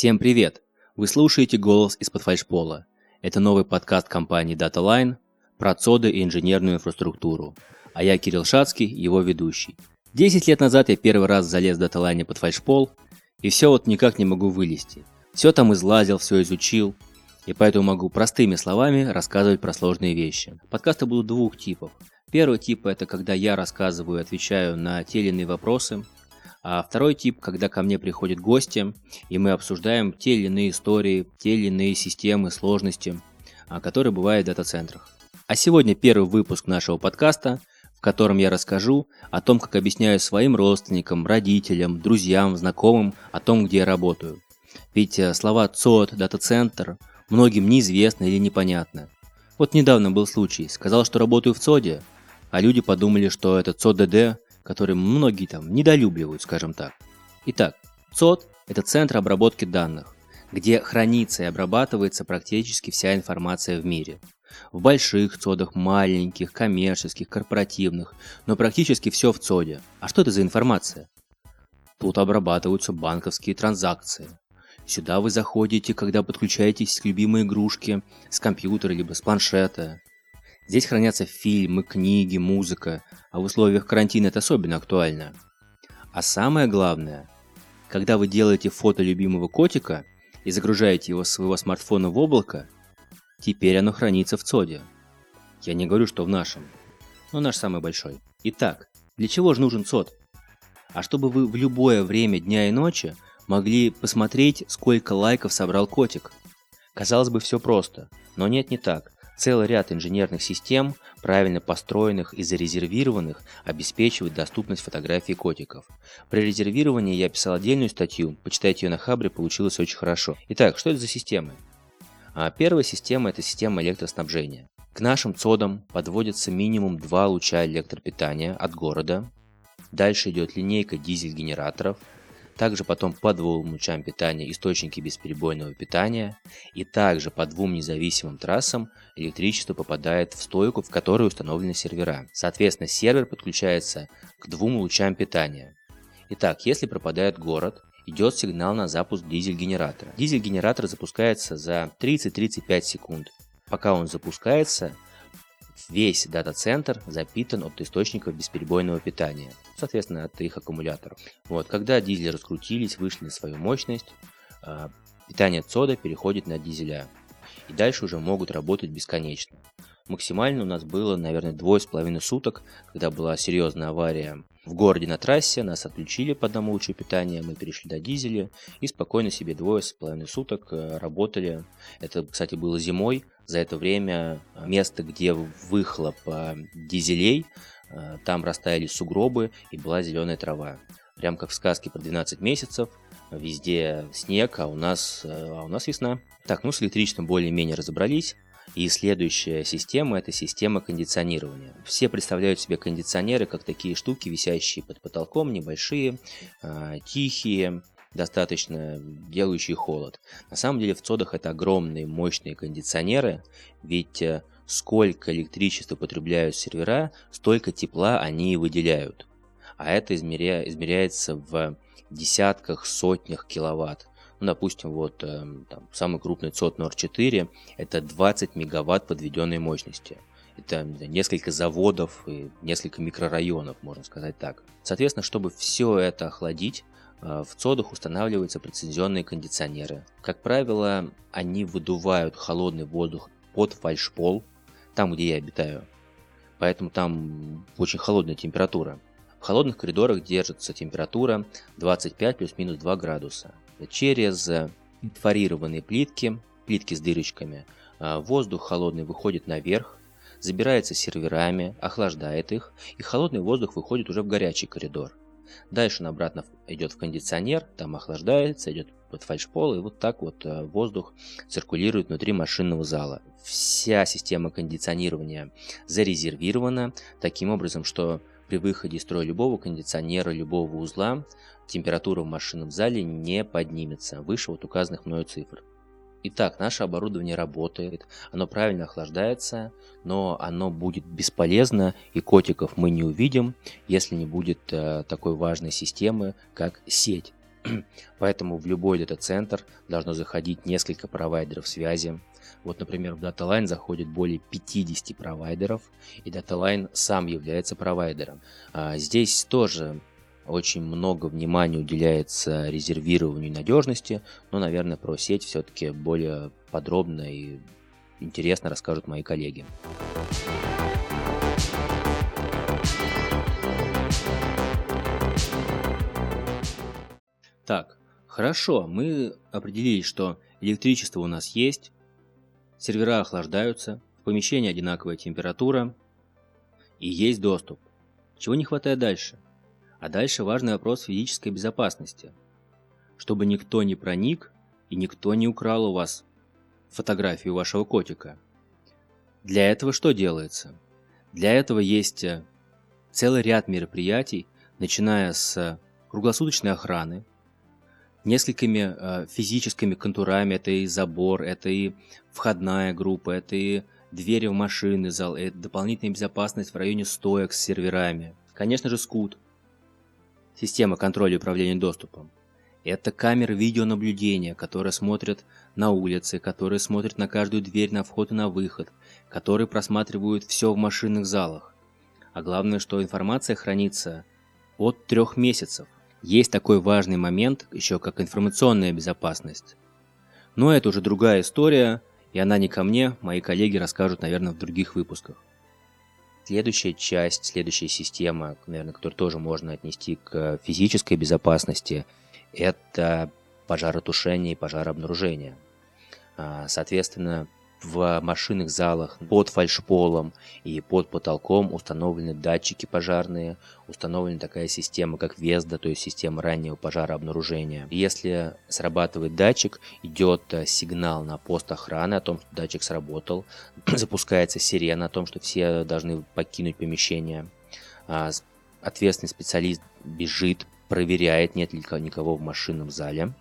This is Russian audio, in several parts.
Всем привет! Вы слушаете «Голос из-под фальшпола». Это новый подкаст компании DataLine про цоды и инженерную инфраструктуру. А я Кирилл Шацкий, его ведущий. Десять лет назад я первый раз залез в DataLine под фальшпол, и все вот никак не могу вылезти. Все там излазил, все изучил, и поэтому могу простыми словами рассказывать про сложные вещи. Подкасты будут двух типов. Первый тип – это когда я рассказываю и отвечаю на те или иные вопросы, а второй тип, когда ко мне приходят гости, и мы обсуждаем те или иные истории, те или иные системы, сложности, а, которые бывают в дата-центрах. А сегодня первый выпуск нашего подкаста, в котором я расскажу о том, как объясняю своим родственникам, родителям, друзьям, знакомым о том, где я работаю. Ведь э, слова ЦОД, дата-центр многим неизвестны или непонятны. Вот недавно был случай, сказал, что работаю в ЦОДе, а люди подумали, что это ЦОДД который многие там недолюбливают, скажем так. Итак, ЦОД – это центр обработки данных, где хранится и обрабатывается практически вся информация в мире. В больших ЦОДах, маленьких, коммерческих, корпоративных, но практически все в ЦОДе. А что это за информация? Тут обрабатываются банковские транзакции. Сюда вы заходите, когда подключаетесь к любимой игрушке с компьютера либо с планшета. Здесь хранятся фильмы, книги, музыка, а в условиях карантина это особенно актуально. А самое главное, когда вы делаете фото любимого котика и загружаете его с своего смартфона в облако, теперь оно хранится в ЦОДе. Я не говорю, что в нашем, но наш самый большой. Итак, для чего же нужен ЦОД? А чтобы вы в любое время дня и ночи могли посмотреть, сколько лайков собрал котик. Казалось бы, все просто, но нет, не так. Целый ряд инженерных систем, правильно построенных и зарезервированных, обеспечивает доступность фотографий котиков. При резервировании я писал отдельную статью, почитайте ее на Хабре, получилось очень хорошо. Итак, что это за системы? А первая система – это система электроснабжения. К нашим цодам подводится минимум два луча электропитания от города. Дальше идет линейка дизель-генераторов, также потом по двум лучам питания источники бесперебойного питания, и также по двум независимым трассам электричество попадает в стойку, в которой установлены сервера. Соответственно, сервер подключается к двум лучам питания. Итак, если пропадает город, идет сигнал на запуск дизель-генератора. Дизель-генератор запускается за 30-35 секунд. Пока он запускается, весь дата-центр запитан от источников бесперебойного питания, соответственно, от их аккумуляторов. Вот, когда дизели раскрутились, вышли на свою мощность, а, питание ЦОДа переходит на дизеля. И дальше уже могут работать бесконечно. Максимально у нас было, наверное, двое с половиной суток, когда была серьезная авария в городе на трассе, нас отключили по одному лучу питания, мы перешли до дизеля и спокойно себе двое с половиной суток э, работали. Это, кстати, было зимой, за это время место, где выхлоп э, дизелей, э, там растаяли сугробы и была зеленая трава. Прям как в сказке про 12 месяцев, везде снег, а у нас, э, а у нас весна. Так, ну с электричеством более-менее разобрались. И следующая система – это система кондиционирования. Все представляют себе кондиционеры как такие штуки, висящие под потолком, небольшие, тихие, достаточно делающий холод. На самом деле в ЦОДах это огромные мощные кондиционеры, ведь э, сколько электричества потребляют сервера, столько тепла они и выделяют. А это измеря... измеряется в десятках, сотнях киловатт. Ну, допустим, вот э, там, самый крупный ЦОД NOR4 это 20 мегаватт подведенной мощности. Это несколько заводов и несколько микрорайонов, можно сказать так. Соответственно, чтобы все это охладить, в ЦОДах устанавливаются прецизионные кондиционеры. Как правило, они выдувают холодный воздух под фальшпол, там, где я обитаю. Поэтому там очень холодная температура. В холодных коридорах держится температура 25 плюс-минус 2 градуса. Через инфорированные плитки, плитки с дырочками, э, воздух холодный выходит наверх, забирается серверами, охлаждает их, и холодный воздух выходит уже в горячий коридор. Дальше он обратно идет в кондиционер, там охлаждается, идет под фальшпол, и вот так вот э, воздух циркулирует внутри машинного зала. Вся система кондиционирования зарезервирована таким образом, что при выходе из строя любого кондиционера, любого узла, температура в машинном зале не поднимется выше вот указанных мною цифр. Итак, наше оборудование работает, оно правильно охлаждается, но оно будет бесполезно, и котиков мы не увидим, если не будет э, такой важной системы, как сеть. Поэтому в любой дата-центр должно заходить несколько провайдеров связи. Вот, например, в DataLine заходит более 50 провайдеров, и DataLine сам является провайдером. А здесь тоже очень много внимания уделяется резервированию надежности, но, наверное, про сеть все-таки более подробно и интересно расскажут мои коллеги. Так, хорошо, мы определили, что электричество у нас есть, сервера охлаждаются, в помещении одинаковая температура и есть доступ. Чего не хватает дальше? А дальше важный вопрос физической безопасности. Чтобы никто не проник и никто не украл у вас фотографию вашего котика. Для этого что делается? Для этого есть э, целый ряд мероприятий, начиная с круглосуточной охраны, несколькими э, физическими контурами. Это и забор, это и входная группа, это и двери в машины, зал, это дополнительная безопасность в районе стоек с серверами. Конечно же, скут, система контроля и управления доступом. Это камеры видеонаблюдения, которые смотрят на улице, которые смотрят на каждую дверь на вход и на выход, которые просматривают все в машинных залах. А главное, что информация хранится от трех месяцев. Есть такой важный момент, еще как информационная безопасность. Но это уже другая история, и она не ко мне, мои коллеги расскажут, наверное, в других выпусках. Следующая часть, следующая система, наверное, которую тоже можно отнести к физической безопасности, это пожаротушение и пожарообнаружение. А, соответственно, в машинных залах под фальшполом и под потолком установлены датчики пожарные, установлена такая система, как ВЕСДА, то есть система раннего пожарообнаружения. Если срабатывает датчик, идет э, сигнал на пост охраны о том, что датчик сработал, запускается сирена о том, что все должны покинуть помещение. А, ответственный специалист бежит, проверяет, нет ли никого в машинном зале.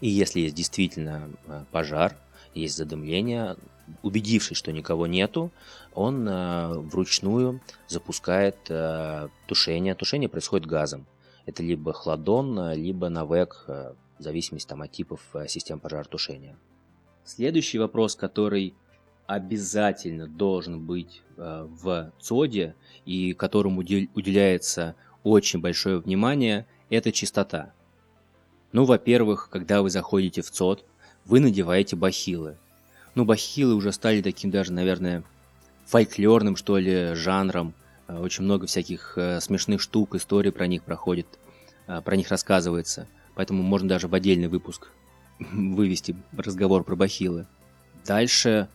И если есть действительно э, пожар, есть задымление, убедившись, что никого нету, он э, вручную запускает э, тушение. Тушение происходит газом. Это либо хладон, либо навек, э, в зависимости там, от типов э, систем пожаротушения. Следующий вопрос, который обязательно должен быть э, в ЦОДе и которому уделяется очень большое внимание, это чистота. Ну, во-первых, когда вы заходите в ЦОД, вы надеваете бахилы. Ну, бахилы уже стали таким даже, наверное, фольклорным, что ли, жанром. Э, очень много всяких э, смешных штук, историй про них проходит, э, про них рассказывается. Поэтому можно даже в отдельный выпуск вывести разговор про бахилы. Дальше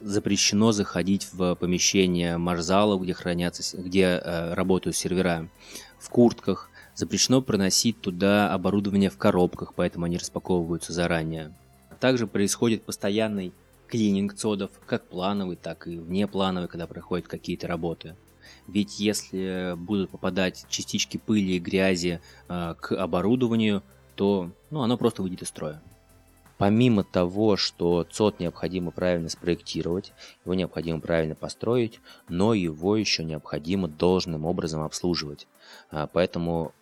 запрещено заходить в помещение марзалов, где хранятся, где работают сервера в куртках. Запрещено проносить туда оборудование в коробках, поэтому они распаковываются заранее. Также происходит постоянный клининг цодов, как плановый, так и внеплановый, когда проходят какие-то работы. Ведь если будут попадать частички пыли и грязи э, к оборудованию, то ну, оно просто выйдет из строя. Помимо того, что ЦОД необходимо правильно спроектировать, его необходимо правильно построить, но его еще необходимо должным образом обслуживать. А, поэтому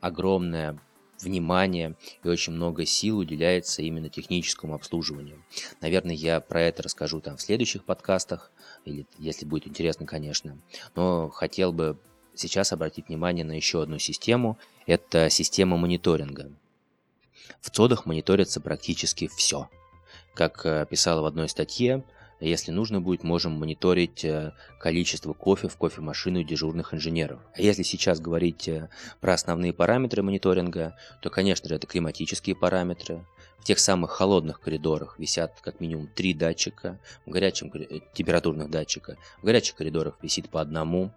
огромное внимание и очень много сил уделяется именно техническому обслуживанию. Наверное, я про это расскажу там в следующих подкастах, или если будет интересно, конечно. Но хотел бы сейчас обратить внимание на еще одну систему. Это система мониторинга. В ЦОДах мониторится практически все. Как э, писала в одной статье, если нужно будет, можем мониторить э, количество кофе в кофемашину дежурных инженеров. А если сейчас говорить э, про основные параметры мониторинга, то, конечно же, это климатические параметры. В тех самых холодных коридорах висят как минимум три датчика, в горячем э, температурных датчика. В горячих коридорах висит по одному.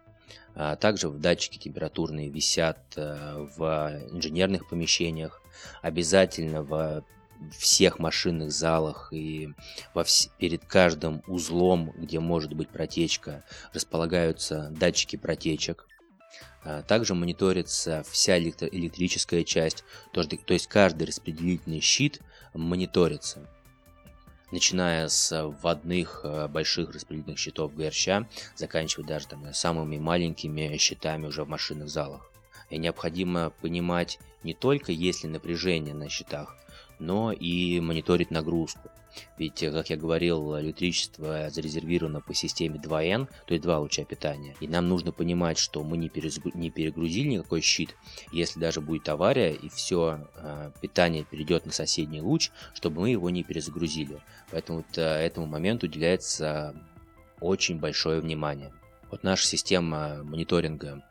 А также в датчики температурные висят в инженерных помещениях. Обязательно в всех машинных залах и во вс... перед каждым узлом, где может быть протечка, располагаются датчики протечек. А, также мониторится вся электрическая часть, то есть каждый распределительный щит мониторится. Начиная с вводных а, больших распределительных щитов ГРЩ, заканчивая даже там, самыми маленькими щитами уже в машинных залах. И необходимо понимать не только есть ли напряжение на счетах, но и мониторить нагрузку. Ведь, э, как я говорил, электричество зарезервировано по системе 2N, то есть два луча питания. И нам нужно понимать, что мы не, перегрузили никакой щит. Если даже будет авария и все э, питание перейдет на соседний луч, чтобы мы его не перезагрузили. Поэтому э, этому моменту уделяется очень большое внимание. Вот наша система мониторинга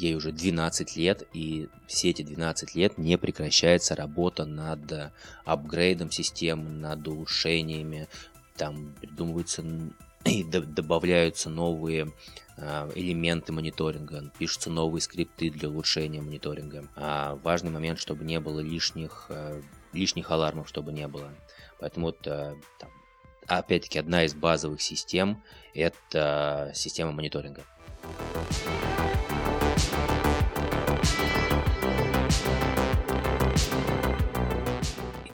ей уже 12 лет, и все эти 12 лет не прекращается работа над э, апгрейдом системы, над улучшениями, там придумываются и добавляются новые э, элементы мониторинга, пишутся новые скрипты для улучшения мониторинга. А важный момент, чтобы не было лишних, э, лишних алармов, чтобы не было. Поэтому вот там, опять-таки одна из базовых систем это система мониторинга.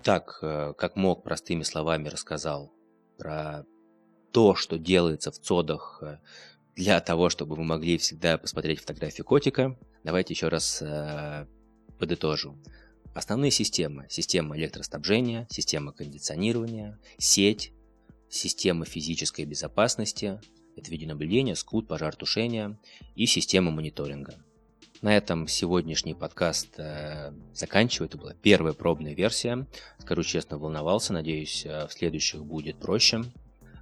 Так, э, как мог, простыми словами рассказал про то, что делается в ЦОДах э, для того, чтобы вы могли всегда посмотреть фотографию котика. Давайте еще раз э, подытожу. Основные системы. Система электроснабжения, система кондиционирования, сеть, система физической безопасности, это видеонаблюдение, скут, пожар-тушение и система мониторинга. На этом сегодняшний подкаст э, заканчиваю. Это была первая пробная версия. Скажу честно, волновался. Надеюсь, э, в следующих будет проще.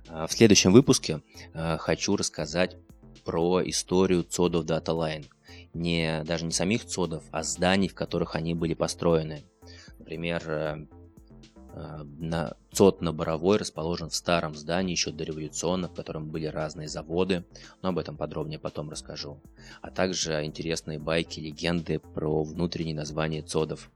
Э, в следующем выпуске э, хочу рассказать про историю цодов Data Line. Не, даже не самих цодов, а зданий, в которых они были построены. Например, Э, на ЦОД на Боровой расположен в старом здании еще дореволюционно, в котором были разные заводы, но об этом подробнее потом расскажу. А также интересные байки, легенды про внутренние названия ЦОДов.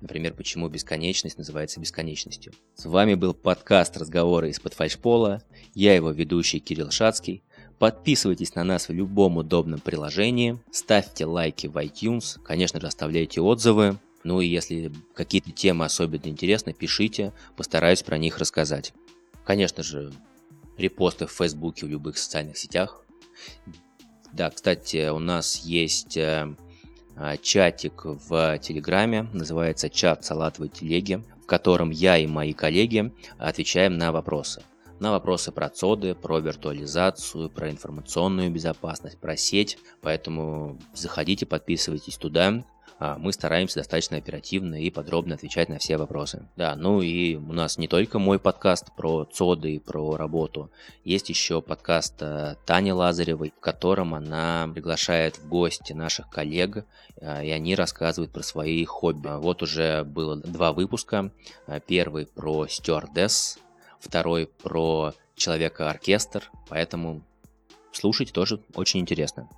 Например, почему бесконечность называется бесконечностью. С вами был подкаст «Разговоры из-под фальшпола». Я его ведущий Кирилл Шацкий. Подписывайтесь на нас в любом удобном приложении, ставьте лайки в iTunes, конечно же оставляйте отзывы, ну и если какие-то темы особенно интересны, пишите, постараюсь про них рассказать. Конечно же, репосты в Фейсбуке, в любых социальных сетях. Да, кстати, у нас есть э, а, чатик в Телеграме, называется чат салатовой телеги, в котором я и мои коллеги отвечаем на вопросы. На вопросы про ЦОДы, про виртуализацию, про информационную безопасность, про сеть. Поэтому заходите, подписывайтесь туда. А, мы стараемся достаточно оперативно и подробно отвечать на все вопросы. Да, ну и у нас не только мой подкаст про ЦОДы и про работу, есть еще подкаст э, Тани Лазаревой, в котором она приглашает в гости наших коллег, э, и они рассказывают про свои хобби. Вот уже было два выпуска. Э, первый про стюардесс, второй про человека-оркестр, поэтому слушайте тоже очень интересно.